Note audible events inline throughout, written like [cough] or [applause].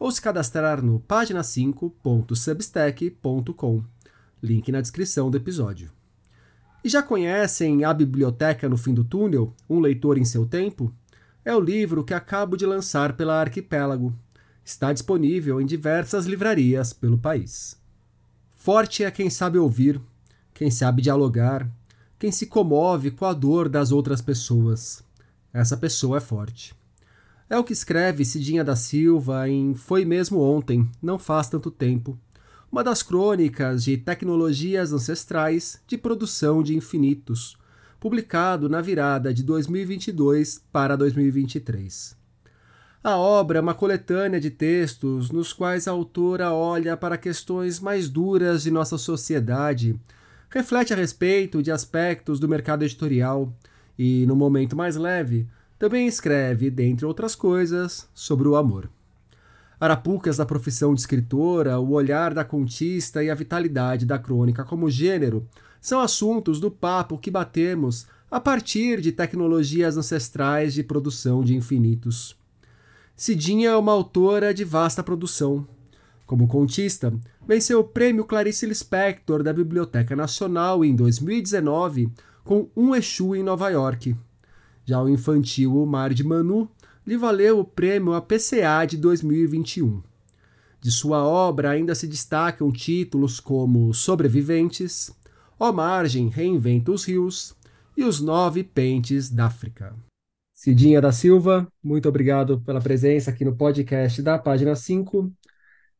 ou se cadastrar no página5.substack.com. Link na descrição do episódio. E já conhecem A Biblioteca no Fim do Túnel? Um Leitor em Seu Tempo? É o livro que acabo de lançar pela Arquipélago. Está disponível em diversas livrarias pelo país. Forte é quem sabe ouvir, quem sabe dialogar, quem se comove com a dor das outras pessoas. Essa pessoa é forte. É o que escreve Cidinha da Silva em Foi Mesmo Ontem, Não Faz Tanto Tempo, uma das crônicas de tecnologias ancestrais de produção de infinitos, publicado na virada de 2022 para 2023. A obra é uma coletânea de textos nos quais a autora olha para questões mais duras de nossa sociedade, reflete a respeito de aspectos do mercado editorial e, no momento mais leve, também escreve, dentre outras coisas, sobre o amor. Arapucas da profissão de escritora, o olhar da contista e a vitalidade da crônica como gênero são assuntos do papo que batemos a partir de tecnologias ancestrais de produção de infinitos. Cidinha é uma autora de vasta produção. Como contista, venceu o prêmio Clarice Lispector da Biblioteca Nacional em 2019 com Um Exu em Nova York. Já o infantil O Mar de Manu lhe valeu o prêmio APCA de 2021. De sua obra ainda se destacam títulos como Sobreviventes, Ó Margem Reinventa os Rios e Os Nove Pentes da África. Cidinha da Silva, muito obrigado pela presença aqui no podcast da página 5.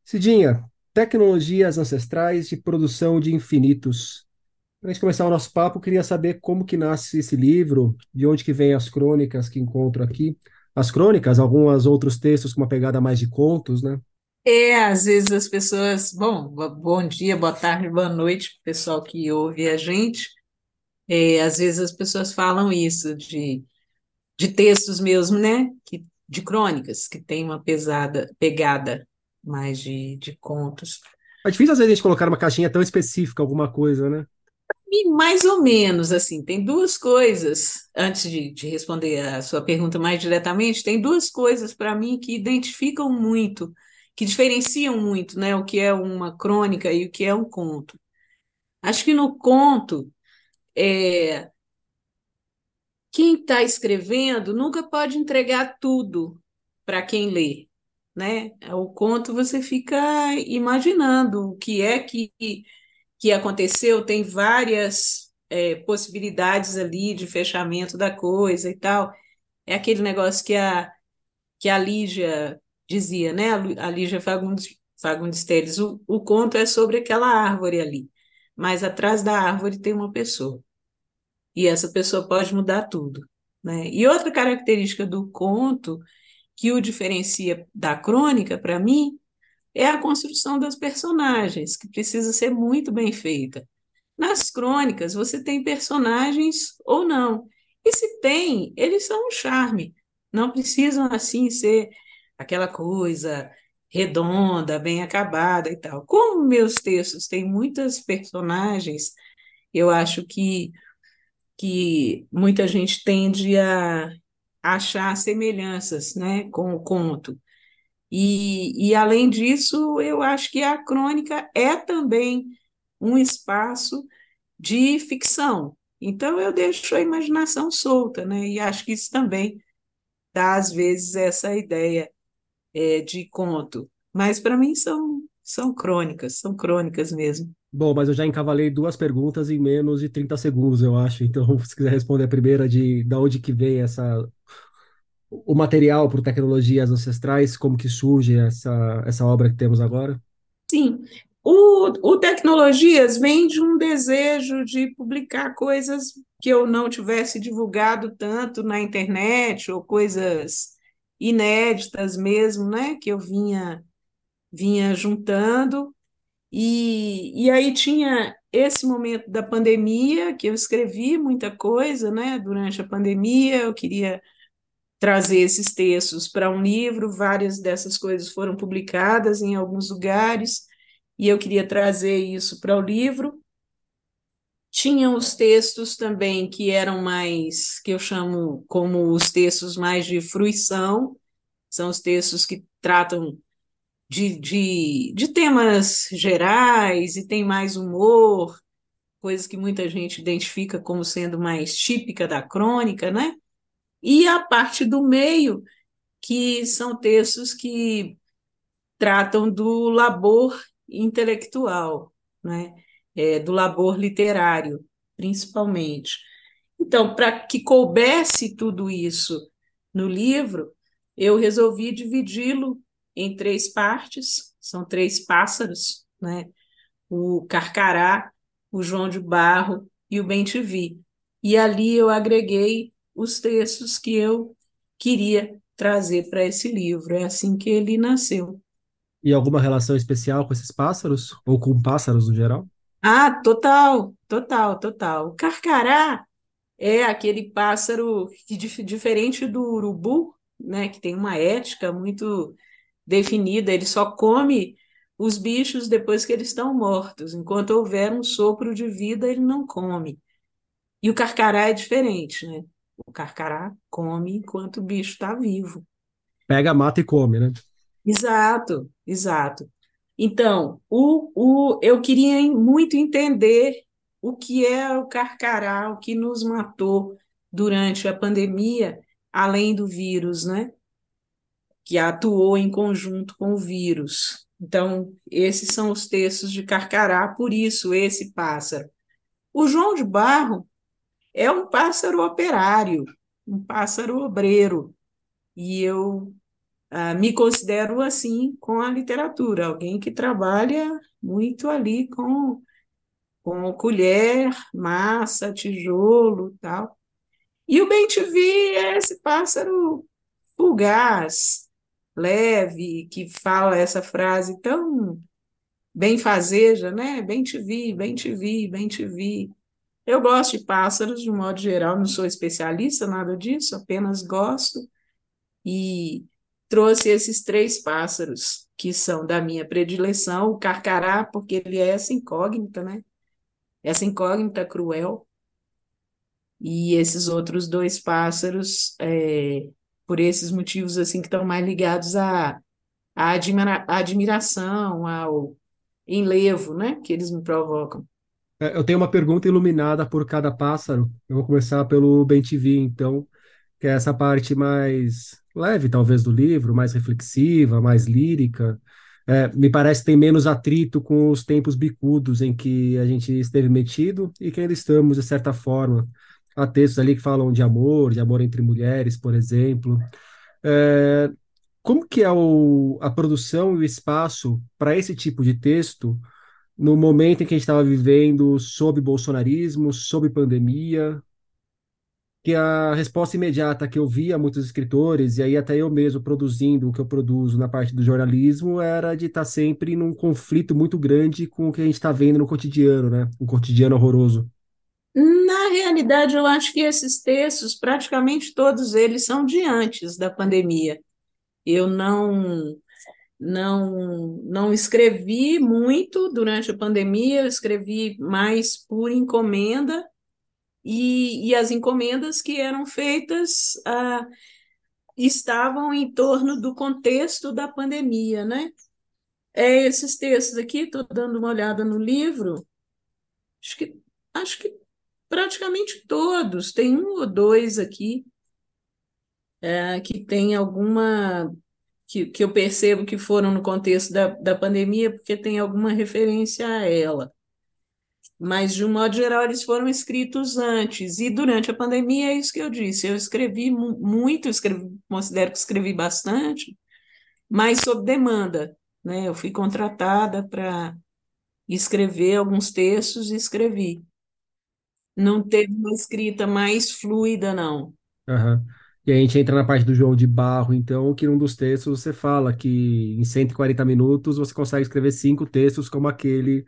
Cidinha, Tecnologias Ancestrais de Produção de Infinitos. Para a gente começar o nosso papo, queria saber como que nasce esse livro, de onde que vem as crônicas que encontro aqui. As crônicas, alguns outros textos com uma pegada mais de contos, né? É, às vezes as pessoas, bom, bom dia, boa tarde, boa noite, pessoal que ouve a gente. É, às vezes as pessoas falam isso de, de textos mesmo, né? Que, de crônicas, que tem uma pesada, pegada mais de, de contos. É difícil às vezes a gente colocar uma caixinha tão específica, alguma coisa, né? E mais ou menos, assim, tem duas coisas, antes de, de responder a sua pergunta mais diretamente, tem duas coisas para mim que identificam muito, que diferenciam muito, né, o que é uma crônica e o que é um conto. Acho que no conto, é, quem está escrevendo nunca pode entregar tudo para quem lê, né? O conto você fica imaginando o que é que que aconteceu, tem várias é, possibilidades ali de fechamento da coisa e tal. É aquele negócio que a, que a Lígia dizia, né? A Lígia Fagundes, Fagundes Teles, o, o conto é sobre aquela árvore ali, mas atrás da árvore tem uma pessoa. E essa pessoa pode mudar tudo. Né? E outra característica do conto que o diferencia da crônica, para mim, é a construção das personagens, que precisa ser muito bem feita. Nas crônicas, você tem personagens ou não. E se tem, eles são um charme. Não precisam, assim, ser aquela coisa redonda, bem acabada e tal. Como meus textos têm muitas personagens, eu acho que, que muita gente tende a achar semelhanças né, com o conto. E, e, além disso, eu acho que a crônica é também um espaço de ficção. Então, eu deixo a imaginação solta, né? E acho que isso também dá, às vezes, essa ideia é, de conto. Mas, para mim, são, são crônicas, são crônicas mesmo. Bom, mas eu já encavalei duas perguntas em menos de 30 segundos, eu acho. Então, [laughs] se quiser responder a primeira de da onde que vem essa o material por tecnologias ancestrais, como que surge essa, essa obra que temos agora? Sim, o, o Tecnologias vem de um desejo de publicar coisas que eu não tivesse divulgado tanto na internet, ou coisas inéditas mesmo, né, que eu vinha, vinha juntando, E, e aí tinha esse momento da pandemia, que eu escrevi muita coisa, né? Durante a pandemia, eu queria trazer esses textos para um livro, várias dessas coisas foram publicadas em alguns lugares, e eu queria trazer isso para o livro. Tinham os textos também que eram mais, que eu chamo como os textos mais de fruição, são os textos que tratam de, de, de temas gerais e tem mais humor, coisas que muita gente identifica como sendo mais típica da crônica, né? E a parte do meio, que são textos que tratam do labor intelectual, né? É, do labor literário, principalmente. Então, para que coubesse tudo isso no livro, eu resolvi dividi-lo em três partes, são três pássaros, né? O carcará, o João de Barro e o Bem-te-vi. E ali eu agreguei os textos que eu queria trazer para esse livro. É assim que ele nasceu. E alguma relação especial com esses pássaros? Ou com pássaros no geral? Ah, total, total, total. O carcará é aquele pássaro que, diferente do urubu, né, que tem uma ética muito definida, ele só come os bichos depois que eles estão mortos. Enquanto houver um sopro de vida, ele não come. E o carcará é diferente, né? O carcará come enquanto o bicho está vivo. Pega, mata e come, né? Exato, exato. Então, o, o, eu queria muito entender o que é o carcará, o que nos matou durante a pandemia, além do vírus, né? Que atuou em conjunto com o vírus. Então, esses são os textos de Carcará, por isso esse pássaro. O João de Barro é um pássaro operário, um pássaro obreiro, e eu ah, me considero assim com a literatura, alguém que trabalha muito ali com, com colher, massa, tijolo tal. E o bem-te-vi é esse pássaro fugaz, leve, que fala essa frase tão bem-fazeja, né? Bem-te-vi, bem-te-vi, bem-te-vi. Eu gosto de pássaros, de um modo geral, não sou especialista, nada disso, apenas gosto. E trouxe esses três pássaros, que são da minha predileção, o carcará, porque ele é essa incógnita, né? Essa incógnita cruel. E esses outros dois pássaros, é, por esses motivos assim que estão mais ligados à, à, admira, à admiração, ao enlevo, né? Que eles me provocam. É, eu tenho uma pergunta iluminada por cada pássaro. Eu vou começar pelo Bem TV, então, que é essa parte mais leve, talvez, do livro, mais reflexiva, mais lírica. É, me parece que tem menos atrito com os tempos bicudos em que a gente esteve metido e que ainda estamos, de certa forma. Há textos ali que falam de amor, de amor entre mulheres, por exemplo. É, como que é o, a produção e o espaço para esse tipo de texto no momento em que a gente estava vivendo sob bolsonarismo, sob pandemia, que a resposta imediata que eu via muitos escritores, e aí até eu mesmo produzindo o que eu produzo na parte do jornalismo, era de estar sempre num conflito muito grande com o que a gente está vendo no cotidiano, né? Um cotidiano horroroso. Na realidade, eu acho que esses textos, praticamente todos eles são de antes da pandemia. Eu não não não escrevi muito durante a pandemia, eu escrevi mais por encomenda e, e as encomendas que eram feitas ah, estavam em torno do contexto da pandemia, né? É esses textos aqui, estou dando uma olhada no livro, acho que acho que praticamente todos, tem um ou dois aqui é, que tem alguma que, que eu percebo que foram no contexto da, da pandemia, porque tem alguma referência a ela. Mas, de um modo geral, eles foram escritos antes. E durante a pandemia, é isso que eu disse. Eu escrevi muito, escrevi, considero que escrevi bastante, mas sob demanda. Né? Eu fui contratada para escrever alguns textos e escrevi. Não teve uma escrita mais fluida, não. Uhum. E a gente entra na parte do João de Barro, então, que num dos textos você fala que em 140 minutos você consegue escrever cinco textos como aquele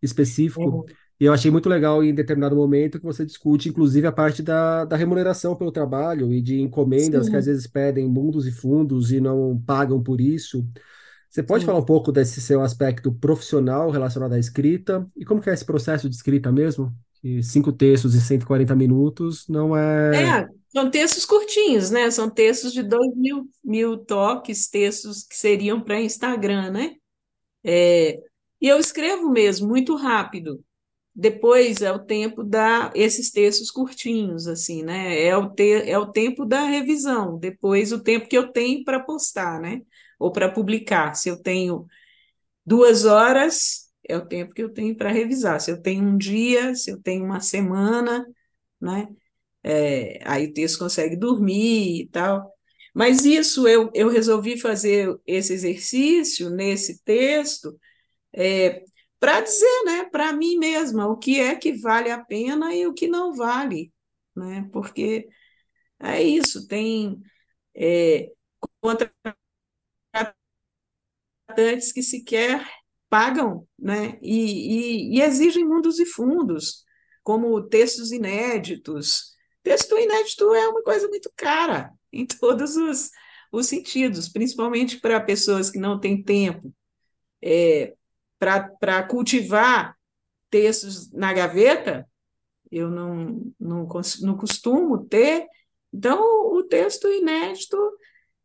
específico. É. E eu achei muito legal em determinado momento que você discute, inclusive, a parte da, da remuneração pelo trabalho e de encomendas que às Sim, vezes pedem mundos e fundos e não pagam por isso. Você pode falar sim. um pouco desse seu aspecto profissional relacionado à escrita e como que é esse processo de escrita mesmo? Que cinco textos em 140 minutos não é. É, são textos curtinhos, né? São textos de dois mil, mil toques, textos que seriam para Instagram, né? É, e eu escrevo mesmo, muito rápido. Depois é o tempo da esses textos curtinhos, assim, né? É o, te, é o tempo da revisão. Depois o tempo que eu tenho para postar, né? Ou para publicar. Se eu tenho duas horas, é o tempo que eu tenho para revisar. Se eu tenho um dia, se eu tenho uma semana, né? É, aí o texto consegue dormir e tal. Mas isso eu, eu resolvi fazer esse exercício nesse texto é, para dizer, né, para mim mesma, o que é que vale a pena e o que não vale, né? Porque é isso, tem é, contratantes que sequer pagam, né? E, e, e exigem mundos e fundos, como textos inéditos. Texto inédito é uma coisa muito cara em [laughs] todos os, os sentidos, principalmente para pessoas que não têm tempo é, para cultivar textos na gaveta, eu não, não, não costumo ter. Então, o texto inédito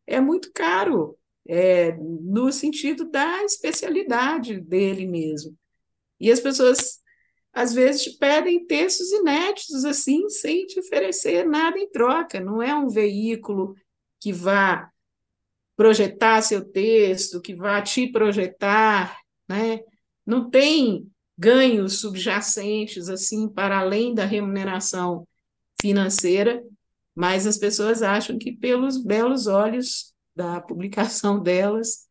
é muito caro, é, no sentido da especialidade dele mesmo. E as pessoas, às vezes, te pedem textos inéditos, assim, sem te oferecer nada em troca. Não é um veículo que vá projetar seu texto, que vá te projetar, né? Não tem ganhos subjacentes assim para além da remuneração financeira, mas as pessoas acham que pelos belos olhos da publicação [laughs] delas,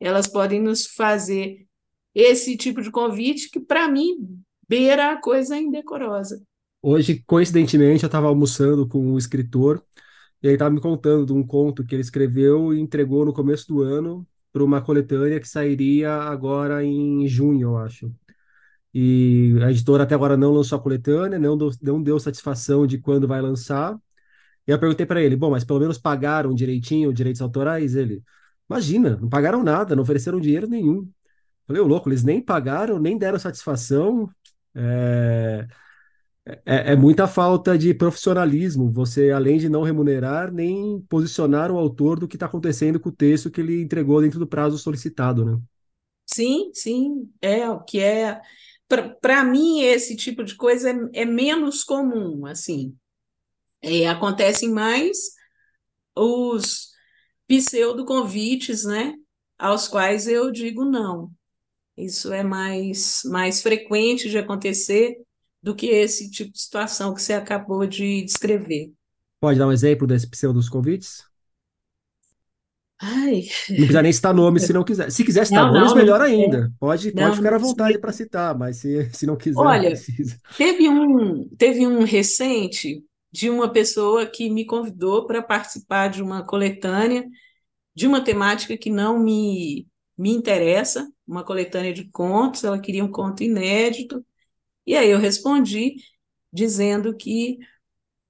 elas podem nos fazer esse tipo de convite que para mim beira a coisa indecorosa. Hoje, coincidentemente, eu estava almoçando com um escritor e ele estava me contando de um conto que ele escreveu e entregou no começo do ano para uma coletânea que sairia agora em junho, eu acho. E a editora até agora não lançou a coletânea, não deu, não deu satisfação de quando vai lançar. E eu perguntei para ele, bom, mas pelo menos pagaram direitinho os direitos autorais? Ele, imagina, não pagaram nada, não ofereceram dinheiro nenhum. Falei, ô louco, eles nem pagaram, nem deram satisfação. É, é, é muita falta de profissionalismo. Você, além de não remunerar, nem posicionar o autor do que está acontecendo com o texto que ele entregou dentro do prazo solicitado, né? Sim, sim, é o que é. Para mim, esse tipo de coisa é, é menos comum, assim. É, acontecem mais os pseudo-convites, né, aos quais eu digo não. Isso é mais, mais frequente de acontecer do que esse tipo de situação que você acabou de descrever. Pode dar um exemplo desse pseudos convites? Ai, Não precisa nem citar nomes se não quiser. Se quiser citar não, nomes, não, não, melhor é, ainda. Pode, pode não, ficar não à vontade para citar, mas se, se não quiser, não Olha, precisa. teve um, teve um recente de uma pessoa que me convidou para participar de uma coletânea de uma temática que não me, me interessa, uma coletânea de contos, ela queria um conto inédito, e aí eu respondi dizendo que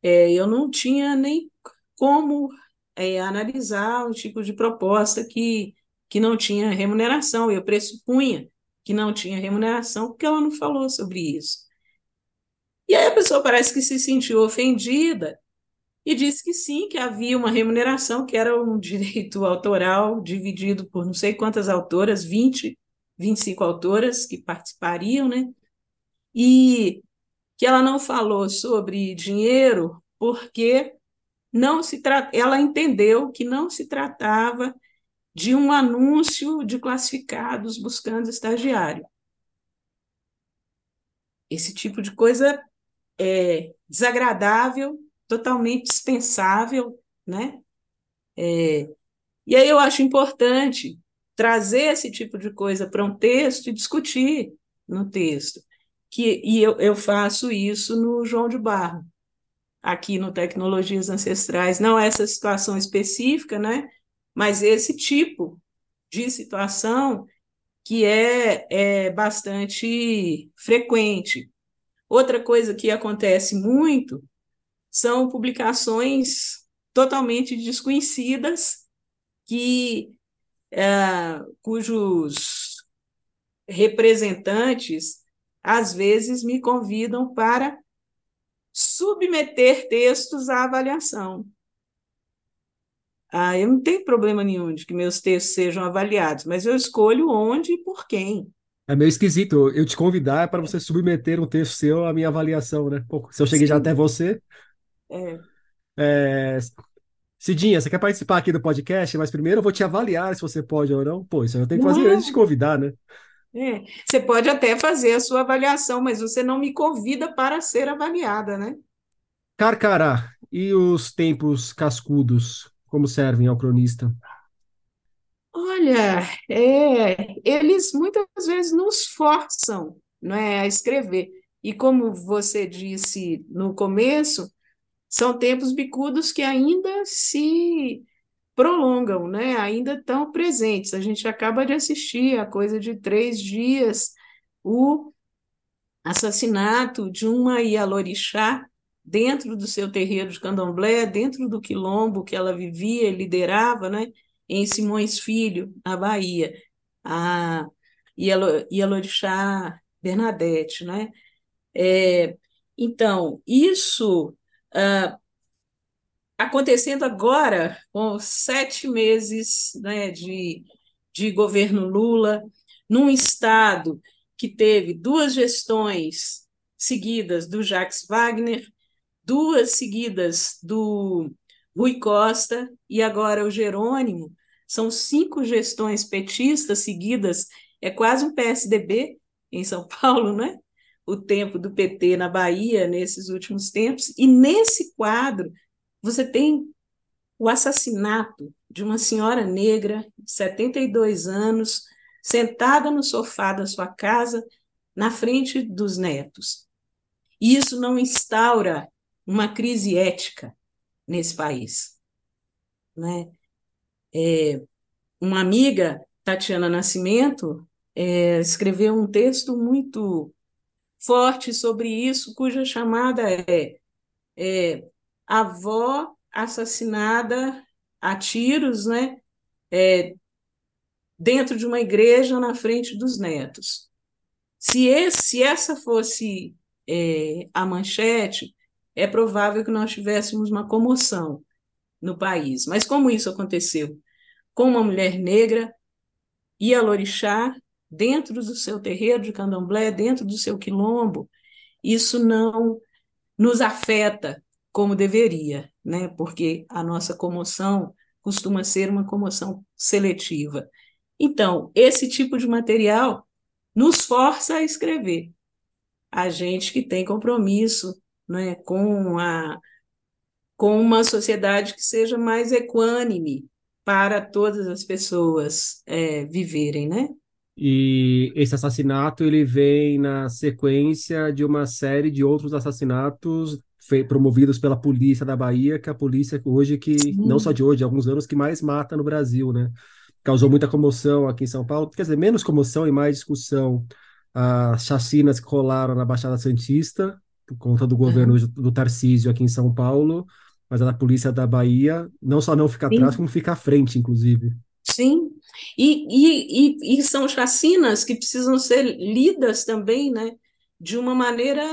é, eu não tinha nem como é, analisar o tipo de proposta que, que não tinha remuneração, eu pressupunha que não tinha remuneração, porque ela não falou sobre isso. E aí a pessoa parece que se sentiu ofendida e disse que sim, que havia uma remuneração, que era um [laughs] direito autoral dividido por não sei quantas autoras, 20, 25 autoras que participariam, né? E que ela não falou sobre dinheiro porque não se ela entendeu que não se tratava de um anúncio de classificados buscando estagiário. Esse tipo de coisa é desagradável, totalmente dispensável, né? É, e aí eu acho importante trazer esse tipo de coisa para um texto e discutir no texto. Que, e eu, eu faço isso no João de Barro. aqui no Tecnologias Ancestrais, não essa situação específica, né? Mas esse tipo de situação que é, é bastante frequente. Outra coisa que acontece muito são publicações totalmente desconhecidas que é, cujos representantes às vezes me convidam para submeter textos à avaliação. Ah, eu não tenho problema nenhum de que meus textos sejam avaliados, mas eu escolho onde e por quem. É meio esquisito eu te convidar para você submeter um texto seu à minha avaliação, né? Pô, se eu cheguei Sim. já até você. É. é... Cidinha, você quer participar aqui do podcast? Mas primeiro eu vou te avaliar se você pode ou não. Pô, isso eu tenho que fazer antes de convidar, né? É. Você pode até fazer a sua avaliação, mas você não me convida para ser avaliada, né? Carcará, e os tempos cascudos? como servem ao cronista? Olha, é, eles muitas vezes nos forçam não é, a escrever. E como você disse no começo, são tempos bicudos que ainda se prolongam, né? ainda estão presentes. A gente acaba de assistir a coisa de três dias o assassinato de uma Ialorixá dentro do seu terreiro de candomblé, dentro do quilombo que ela vivia e liderava, né, em Simões Filho, na Bahia, a Ialorixá Bernadette, né? É, então, isso ah, acontecendo agora, com sete meses né, de, de governo Lula, num estado que teve duas gestões seguidas do Jacques Wagner, duas seguidas do Rui Costa e agora o Jerônimo, são cinco gestões petistas seguidas, é quase um PSDB em São [laughs] Paulo, né? O tempo do PT na Bahia nesses últimos tempos, e nesse quadro você tem o assassinato de uma senhora negra de 72 anos, sentada no sofá da sua casa, na frente dos netos. Isso não instaura uma crise ética nesse país. Né? É, uma amiga, Tatiana Nascimento, é, escreveu um texto muito forte sobre isso, cuja chamada é, é Avó assassinada a tiros, né? É, dentro de uma igreja na frente dos netos. Se, esse, se essa fosse é, a manchete, é provável que nós tivéssemos uma comoção no país. Mas como isso aconteceu? Com uma mulher negra, Ialorixá, dentro do seu terreiro de candomblé, dentro do seu quilombo, isso não nos afeta como deveria, né? porque a nossa comoção costuma ser uma comoção seletiva. Então, esse tipo de material nos força a escrever. A gente que tem compromisso né, com, a, com uma sociedade que seja mais equânime para todas as pessoas é, viverem, né? E esse assassinato ele vem na sequência de uma série de outros assassinatos promovidos pela polícia da Bahia, que é a polícia hoje que Sim. não só de hoje, há alguns anos que mais mata no Brasil, né? Causou muita comoção aqui em São Paulo, quer dizer, menos comoção e mais discussão as chacinas que rolaram na Baixada Santista, por conta do governo uhum. do Tarcísio aqui em São Paulo, mas a polícia da Bahia não só não fica Sim. atrás, como fica à frente, inclusive. Sim, e, e, e, e, são chacinas que precisam ser lidas também, né, de uma maneira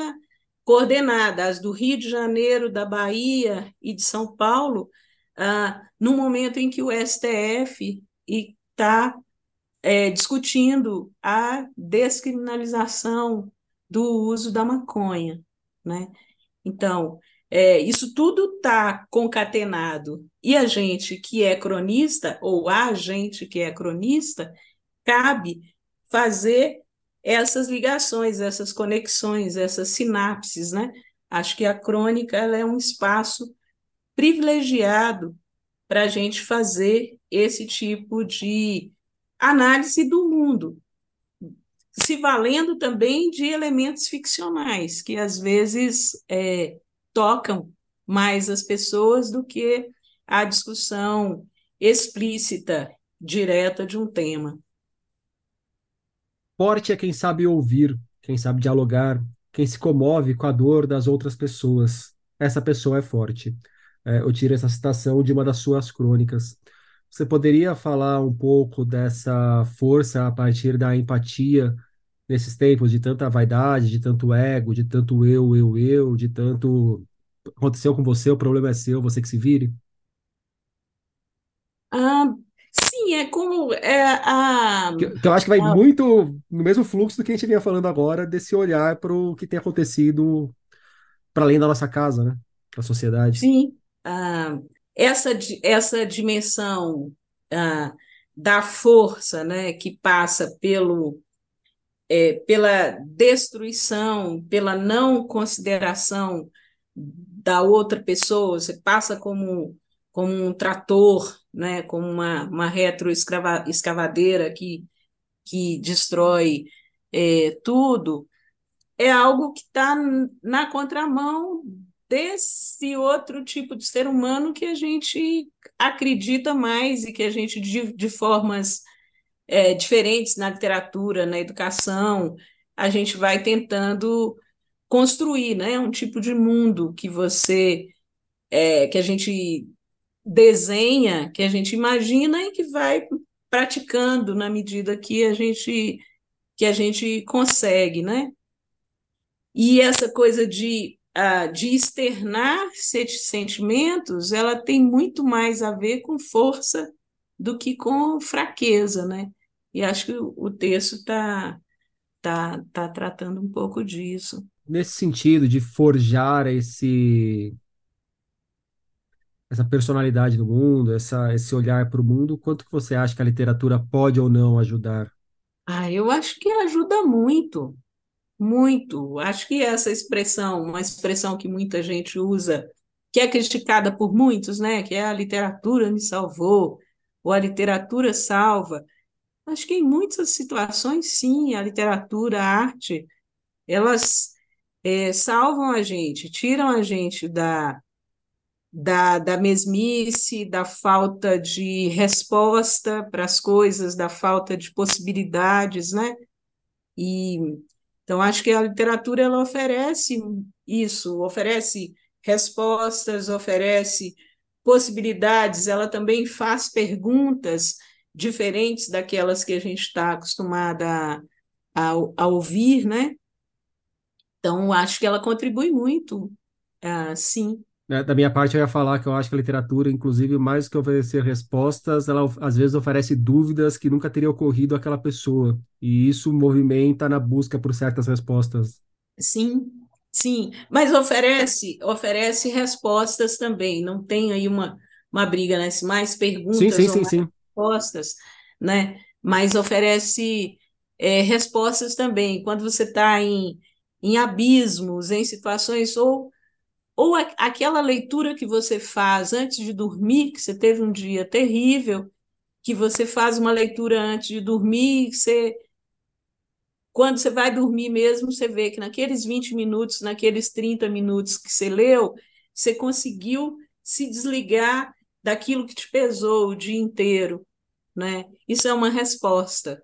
coordenada, as do Rio de Janeiro, da Bahia e de São Paulo, ah, no momento em que o STF está é, discutindo a descriminalização do uso da maconha né? Então, é, isso tudo está concatenado. E a gente que é cronista, ou a gente que é cronista, cabe fazer essas ligações, essas conexões, essas sinapses, né? Acho que a crônica ela é um espaço privilegiado para a gente fazer esse tipo de análise do mundo, se valendo também de elementos ficcionais, que às vezes é, tocam mais as pessoas do que a discussão explícita, direta de um tema. Forte é quem sabe ouvir, quem sabe dialogar, quem se comove com a dor das outras pessoas. Essa pessoa é forte. É, eu tiro essa citação de uma das suas crônicas. Você poderia falar um pouco dessa força a partir da empatia nesses tempos de tanta vaidade, de tanto ego, de tanto eu, eu, eu, de tanto aconteceu com você, o problema é seu, você que se vire? Ah, sim, é como é a, que, que eu acho que vai a... muito no mesmo fluxo do que a gente vinha falando agora, desse olhar para o que tem acontecido para além da nossa casa, né? Da sociedade. Sim. Ah, essa, essa dimensão ah, da força, né, que passa pelo é, pela destruição, pela não consideração da outra pessoa, você passa como, como um trator, né, como uma, uma retroescavadeira que, que destrói é, tudo, é algo que está na contramão desse outro tipo de ser humano que a gente acredita mais e que a gente, de, de formas é, diferentes na literatura, na educação, a gente vai tentando construir, né, um tipo de mundo que você, é, que a gente desenha, que a gente imagina e que vai praticando na medida que a gente que a gente consegue, né? E essa coisa de uh, de externar sentimentos, ela tem muito mais a ver com força do que com fraqueza, né? E acho que o, texto está tá, tá tratando um pouco disso. Nesse sentido de forjar esse essa personalidade do mundo, essa, esse olhar para o mundo, quanto que você acha que a literatura pode ou não ajudar? Ah, eu acho que ajuda muito. Muito. Acho que essa expressão, uma expressão que muita gente usa, que é criticada por muitos, né? Que é a literatura me salvou, ou a literatura salva. Acho que em muitas situações, sim, a literatura, a arte, elas é, salvam a gente, tiram a gente da, da, da mesmice, da falta de resposta para as coisas, da falta de possibilidades, né? E então, acho que a literatura ela oferece isso, oferece respostas, oferece possibilidades, ela também faz perguntas diferentes daquelas que a gente está acostumada a, a, a, ouvir, né? Então, acho que ela contribui muito, uh, sim, né, da minha parte, eu ia falar que eu acho que a literatura, inclusive, mais do que oferecer respostas, ela às vezes oferece dúvidas que nunca teria ocorrido àquela pessoa. E isso movimenta na busca por certas respostas. Sim, sim. Mas oferece, oferece respostas também. Não tem aí uma, uma briga, né? Mais perguntas sim, sim, sim, mais sim. Respostas, né? Mas oferece é, respostas também. Quando você está em, em abismos, em situações ou ou aquela leitura que você faz antes de dormir, que você teve um dia terrível, que você faz uma leitura antes de dormir, você quando você vai dormir mesmo, você vê que naqueles 20 minutos, naqueles 30 minutos que você leu, você conseguiu se desligar daquilo que te pesou o dia inteiro, né? Isso é uma resposta.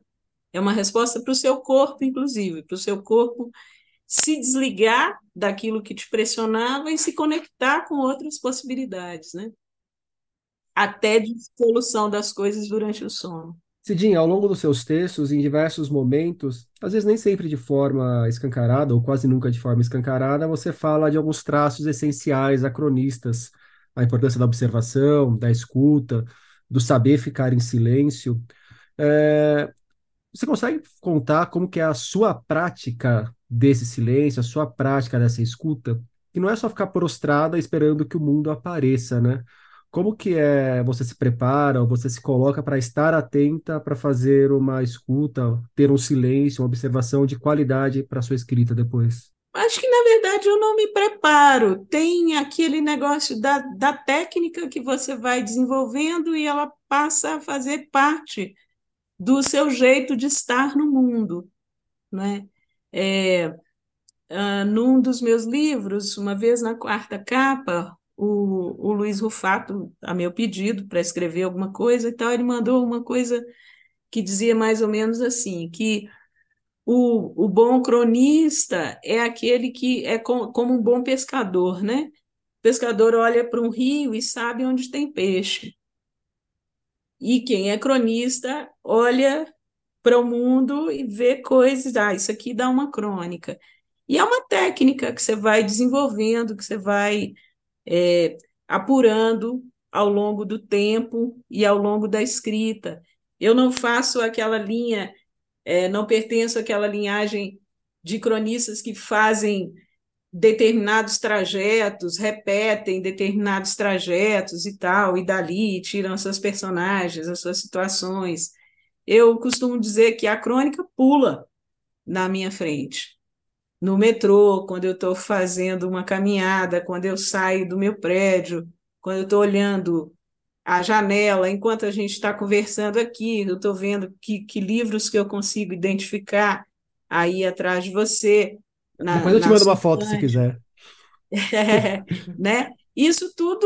É uma resposta para o seu corpo, inclusive, para o seu corpo se desligar daquilo que te pressionava e se conectar com outras possibilidades, né? Até de solução das coisas durante o sono. Cidinha, ao longo dos seus textos, em diversos momentos, às vezes nem sempre de forma escancarada, ou quase nunca de forma escancarada, você fala de alguns traços essenciais, acronistas, a importância da observação, da escuta, do saber ficar em silêncio. É... Você consegue contar como que é a sua prática desse silêncio, a sua prática dessa escuta, que não é só ficar prostrada esperando que o mundo apareça, né? Como que é, você se prepara, ou você se coloca para estar atenta para fazer uma escuta, ter um silêncio, uma observação de qualidade para sua escrita depois? Acho que, na verdade, eu não me preparo. Tem aquele negócio da, da técnica que você vai desenvolvendo e ela passa a fazer parte do seu jeito de estar no mundo, né? É, uh, num dos meus livros, uma vez na quarta capa, o, o Luiz Rufato, a meu pedido, para escrever alguma coisa e tal, ele mandou uma coisa que dizia mais ou menos assim, que o, o bom cronista é aquele que é com, como um bom pescador, né? O pescador olha para um rio e sabe onde tem peixe. E quem é cronista olha para o mundo e vê coisas, ah, isso aqui dá uma crônica. E é uma técnica que você vai desenvolvendo, que você vai é, apurando ao longo do tempo e ao longo da escrita. Eu não faço aquela linha, é, não pertenço àquela linhagem de cronistas que fazem determinados trajetos, repetem determinados trajetos e tal, e dali tiram as suas personagens, as suas situações. Eu costumo dizer que a crônica pula na minha frente. No metrô, quando eu estou fazendo uma caminhada, quando eu saio do meu prédio, quando eu estou olhando a janela, enquanto a gente está conversando aqui, eu estou vendo que, que livros que eu consigo identificar aí atrás de você. Na, Depois eu te mando uma foto se quiser. É, [laughs] né? Isso tudo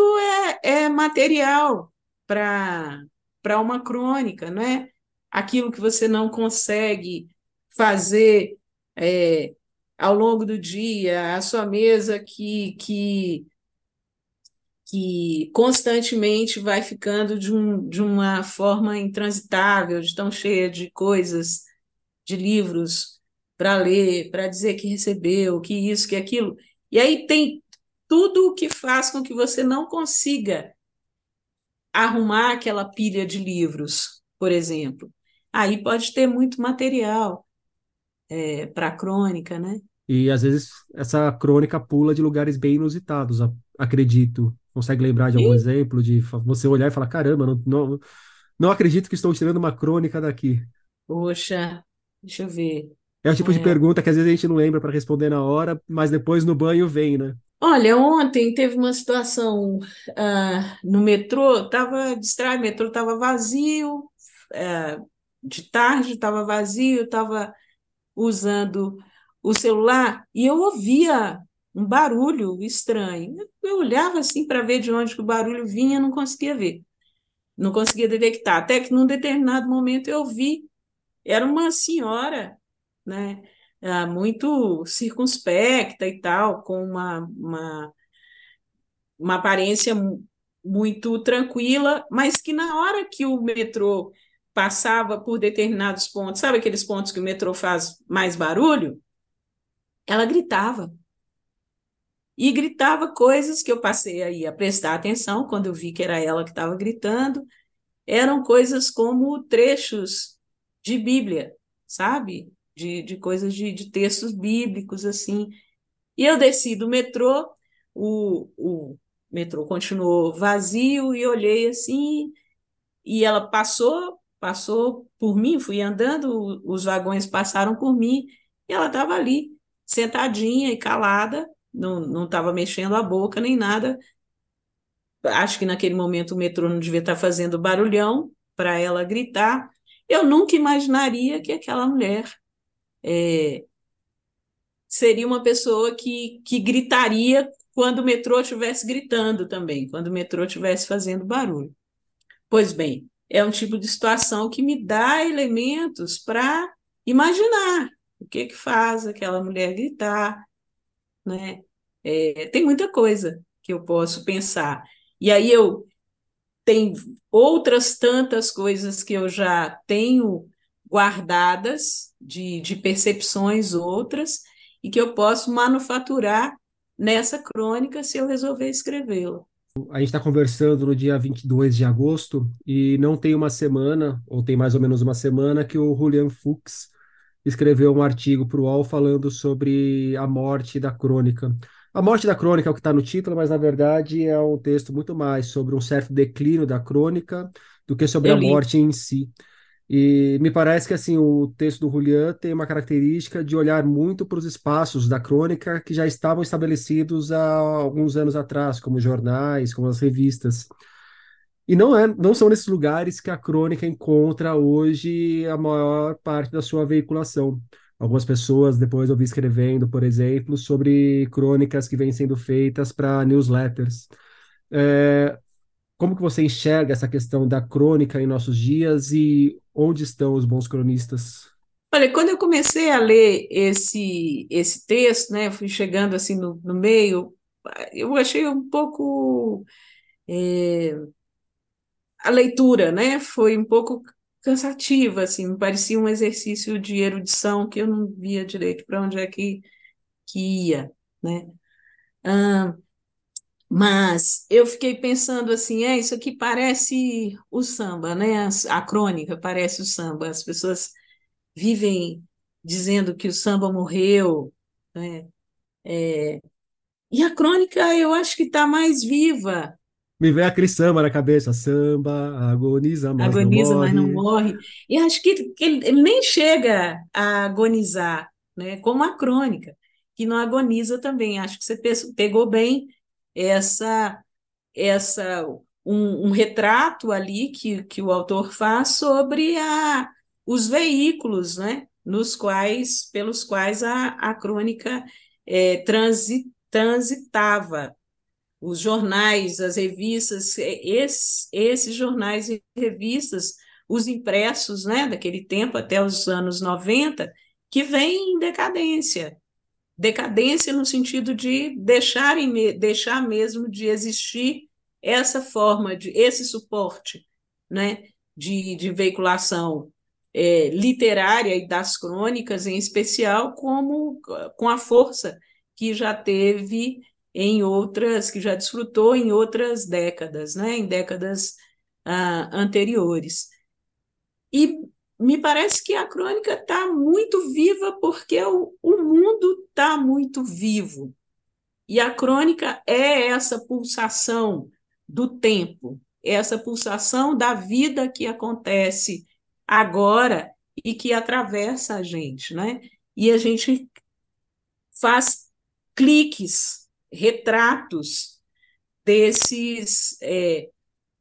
é, é material para uma crônica, não é? Aquilo que você não consegue fazer é, ao longo do dia, a sua mesa que, que que constantemente vai ficando de, um, de uma forma intransitável, de tão cheia de coisas, de livros para ler, para dizer que recebeu, que isso, que aquilo. E aí tem tudo o que faz com que você não consiga arrumar aquela pilha de livros, por exemplo. Aí pode ter muito material é, para crônica, né? E às vezes essa crônica pula de lugares bem inusitados, acredito. Consegue lembrar de algum E, exemplo de você olhar e falar: caramba, não, não, não acredito que estou tirando uma crônica daqui. poxa, deixa eu ver. É o tipo de É, pergunta que às vezes a gente não lembra para responder na hora, mas depois no banho vem, né? Olha, ontem teve uma situação ah, no metrô, estava distraído, o metrô estava vazio, ah, de tarde estava vazio, estava usando o celular e eu ouvia um barulho estranho. Eu olhava assim para ver de onde o barulho vinha, não conseguia ver, não conseguia detectar. Até que num determinado momento eu vi, era uma senhora, né, ah, muito circunspecta e tal, com uma, uma, uma aparência mu- muito tranquila, mas que na hora que o metrô passava por determinados pontos, sabe aqueles pontos que o metrô faz mais barulho? Ela gritava. E gritava coisas que eu passei aí a prestar atenção quando eu vi que era ela que estava gritando. Eram coisas como trechos de Bíblia, sabe? De, de coisas de, de textos bíblicos, assim. E eu desci do metrô, o, o metrô continuou vazio e olhei assim, e ela passou, passou por mim, fui andando, os vagões passaram por mim, e ela estava ali, sentadinha e calada, não estava mexendo a boca nem nada. Acho que naquele momento o metrô não devia estar fazendo barulhão para ela gritar. Eu nunca imaginaria que aquela mulher é, seria uma pessoa que, que gritaria quando o metrô estivesse gritando também, quando o metrô estivesse fazendo barulho. Pois bem, é um tipo de situação que me dá elementos para imaginar o que que faz aquela mulher gritar, né? É, tem muita coisa que eu posso pensar. E aí eu tenho outras tantas coisas que eu já tenho guardadas de, de percepções outras e que eu posso manufaturar nessa crônica se eu resolver escrevê-la. A gente está conversando no dia 22 de agosto e não tem uma semana, ou tem mais ou menos uma semana, que o Julian Fuchs escreveu um artigo para o UOL falando sobre a morte da crônica. A morte da crônica é o que está no título, mas na verdade é um texto muito mais sobre um certo declínio da crônica do que sobre Eu a li. morte em si. E me parece que assim o texto do Julian tem uma característica de olhar muito para os espaços da crônica que já estavam estabelecidos há alguns anos atrás, como jornais, como as revistas. E não é, não são nesses lugares que a crônica encontra hoje a maior parte da sua veiculação. Algumas pessoas depois eu vi escrevendo, por exemplo, sobre crônicas que vêm sendo feitas para newsletters. É, como que você enxerga essa questão da crônica em nossos dias e onde estão os bons cronistas? Olha, quando eu comecei a ler esse, esse texto, né, fui chegando assim no, no meio, eu achei um pouco é, a leitura, né, foi um pouco cansativa, assim, parecia um exercício de erudição que eu não via direito para onde é que, que ia, né. Ah, mas eu fiquei pensando assim, é, isso aqui parece o samba, né, a, a crônica parece o samba, as pessoas vivem dizendo que o samba morreu, né? É, e a crônica eu acho que está mais viva. Me vem aquele samba na cabeça, samba, agoniza, mas agoniza, não morre. mas não morre. E acho que, que ele, ele, nem chega a agonizar, né? como a crônica, que não agoniza também. Acho que você pegou bem essa, essa um, um retrato ali que, que o autor faz sobre a, os veículos, né, nos quais, pelos quais a, a crônica é, transi, transitava. Os jornais, as revistas, esses, jornais e revistas, os impressos né, daquele tempo até os anos 90, que vêm em decadência. Decadência no sentido de deixarem, deixar mesmo de existir essa forma, de esse suporte né, de, de veiculação é, literária e das crônicas em especial, como com a força que já teve em outras, que já desfrutou em outras décadas, né, em décadas ah, anteriores. E me parece que a crônica está muito viva porque o, o mundo está muito vivo. E a crônica é essa pulsação do tempo, é essa pulsação da vida que acontece agora e que atravessa a gente, né? E a gente faz cliques, retratos desses é,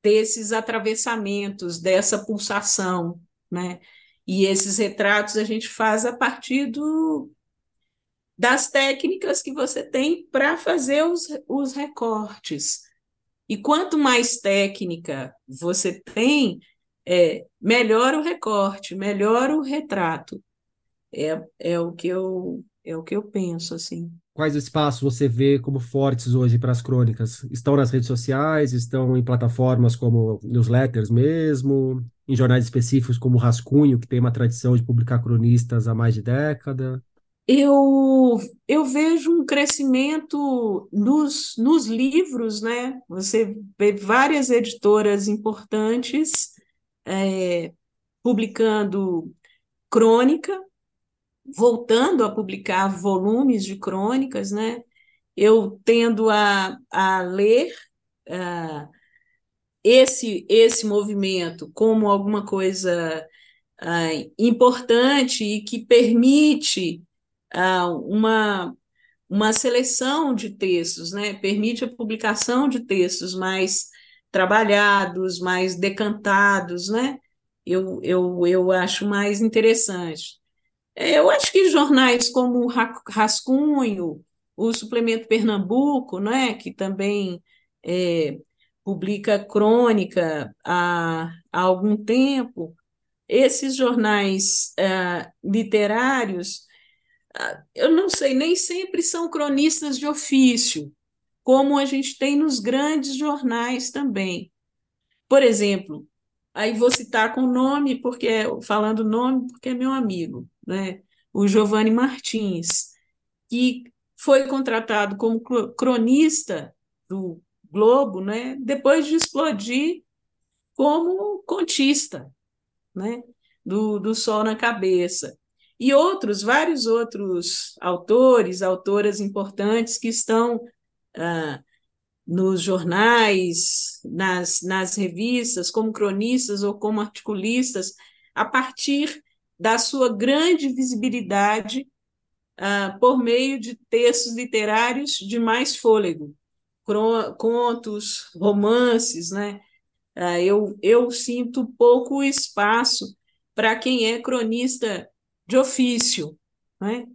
desses atravessamentos, dessa pulsação, né? E esses retratos a gente faz a partir do, das técnicas que você tem para fazer os, os recortes. E quanto mais técnica você tem, é, melhora o recorte, melhora o retrato. É, é o que eu é o que eu penso assim. Quais espaços você vê como fortes hoje para as crônicas? Estão nas redes sociais? Estão em plataformas como newsletters mesmo? Em jornais específicos como o Rascunho, que tem uma tradição de publicar cronistas há mais de década? Eu, eu vejo um crescimento nos, nos livros, né? Você vê várias editoras importantes é, publicando crônica, voltando a publicar volumes de crônicas, né? Eu tendo a, a ler uh, esse, esse movimento como alguma coisa uh, importante e que permite uh, uma, uma seleção de textos, né? permite a publicação de textos mais trabalhados, mais decantados, né? Eu, eu, eu acho mais interessante. É, eu acho que jornais como o Rascunho, o Suplemento Pernambuco, né, que também é, publica crônica há, há, algum tempo, esses jornais é, literários, eu não sei, nem sempre são cronistas de ofício, como a gente tem nos grandes jornais também. Por exemplo, aí vou citar com nome, porque falando nome, porque é meu amigo, né? o Giovanni Martins, que foi contratado como cronista do Globo, né? depois de explodir como contista né? do, do Sol na Cabeça. E outros, vários outros autores, autoras importantes que estão ah, nos jornais, nas, nas revistas, como cronistas ou como articulistas, a partir da sua grande visibilidade ah, por meio de textos literários de mais fôlego, contos, romances, né? Ah, eu, eu sinto pouco espaço para quem é cronista de ofício, né?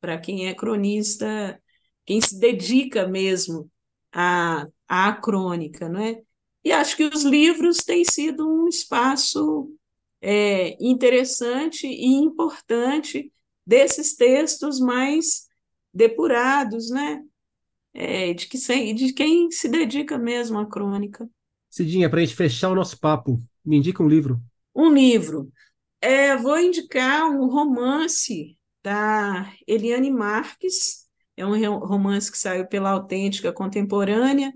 para quem é cronista quem se dedica mesmo a, à crônica, não é? E acho que os livros têm sido um espaço é, interessante e importante desses textos mais depurados, né? É, de, que, de quem se dedica mesmo à crônica. Cidinha, para a gente fechar o nosso papo, me indica um livro. Um livro. É, vou indicar um romance da Eliane Marques, é um romance que saiu pela Autêntica Contemporânea,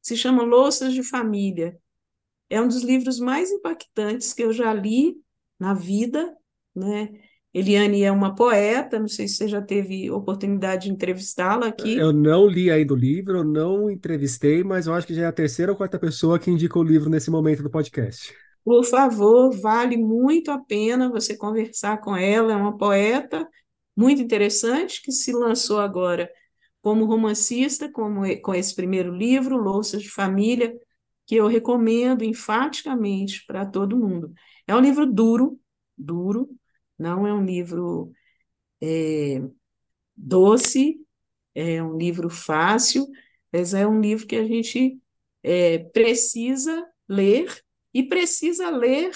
se chama Louças de Família. É um dos livros mais impactantes que eu já li na vida, né? Eliane é uma poeta, não sei se você já teve oportunidade de entrevistá-la aqui. Eu não li ainda o livro, eu não entrevistei, mas eu acho que já é a terceira ou quarta pessoa que indica o livro nesse momento do podcast. Por favor, vale muito a pena você conversar com ela, é uma poeta muito interessante que se lançou agora como romancista, como com esse primeiro livro, Louças de Família, que eu recomendo enfaticamente para todo mundo. É um livro duro, duro, não é um livro é, doce, é um livro fácil, mas é um livro que a gente é, precisa ler e precisa ler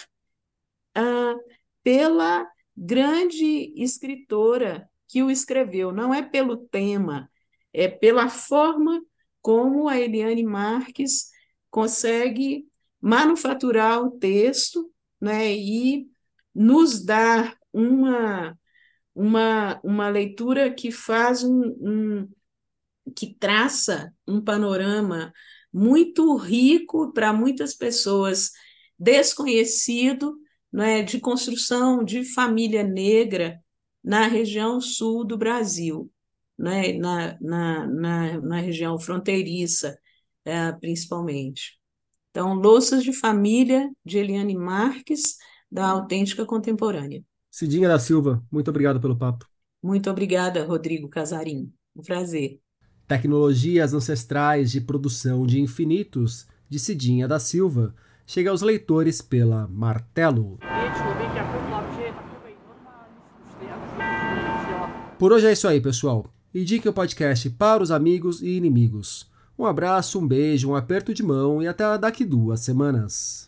ah, pela grande escritora que o escreveu, não é pelo tema, é pela forma como a Eliane Marques consegue manufaturar o texto né, e nos dar uma, uma, uma leitura que faz um, um que traça um panorama muito rico para muitas pessoas desconhecido né, de construção de família negra na região sul do Brasil, né, na, na, na, na região fronteiriça, é, principalmente. Então, Louças de Família, de Eliane Marques, da Autêntica Contemporânea. Cidinha da Silva, muito obrigado pelo papo. Muito obrigada, Rodrigo Casarim. Um prazer. Tecnologias ancestrais de produção de infinitos, de Cidinha da Silva, chega aos leitores pela Martelo. Por hoje é isso aí, pessoal. Indique o podcast para os amigos e inimigos. Um abraço, um beijo, um aperto de mão e até daqui duas semanas.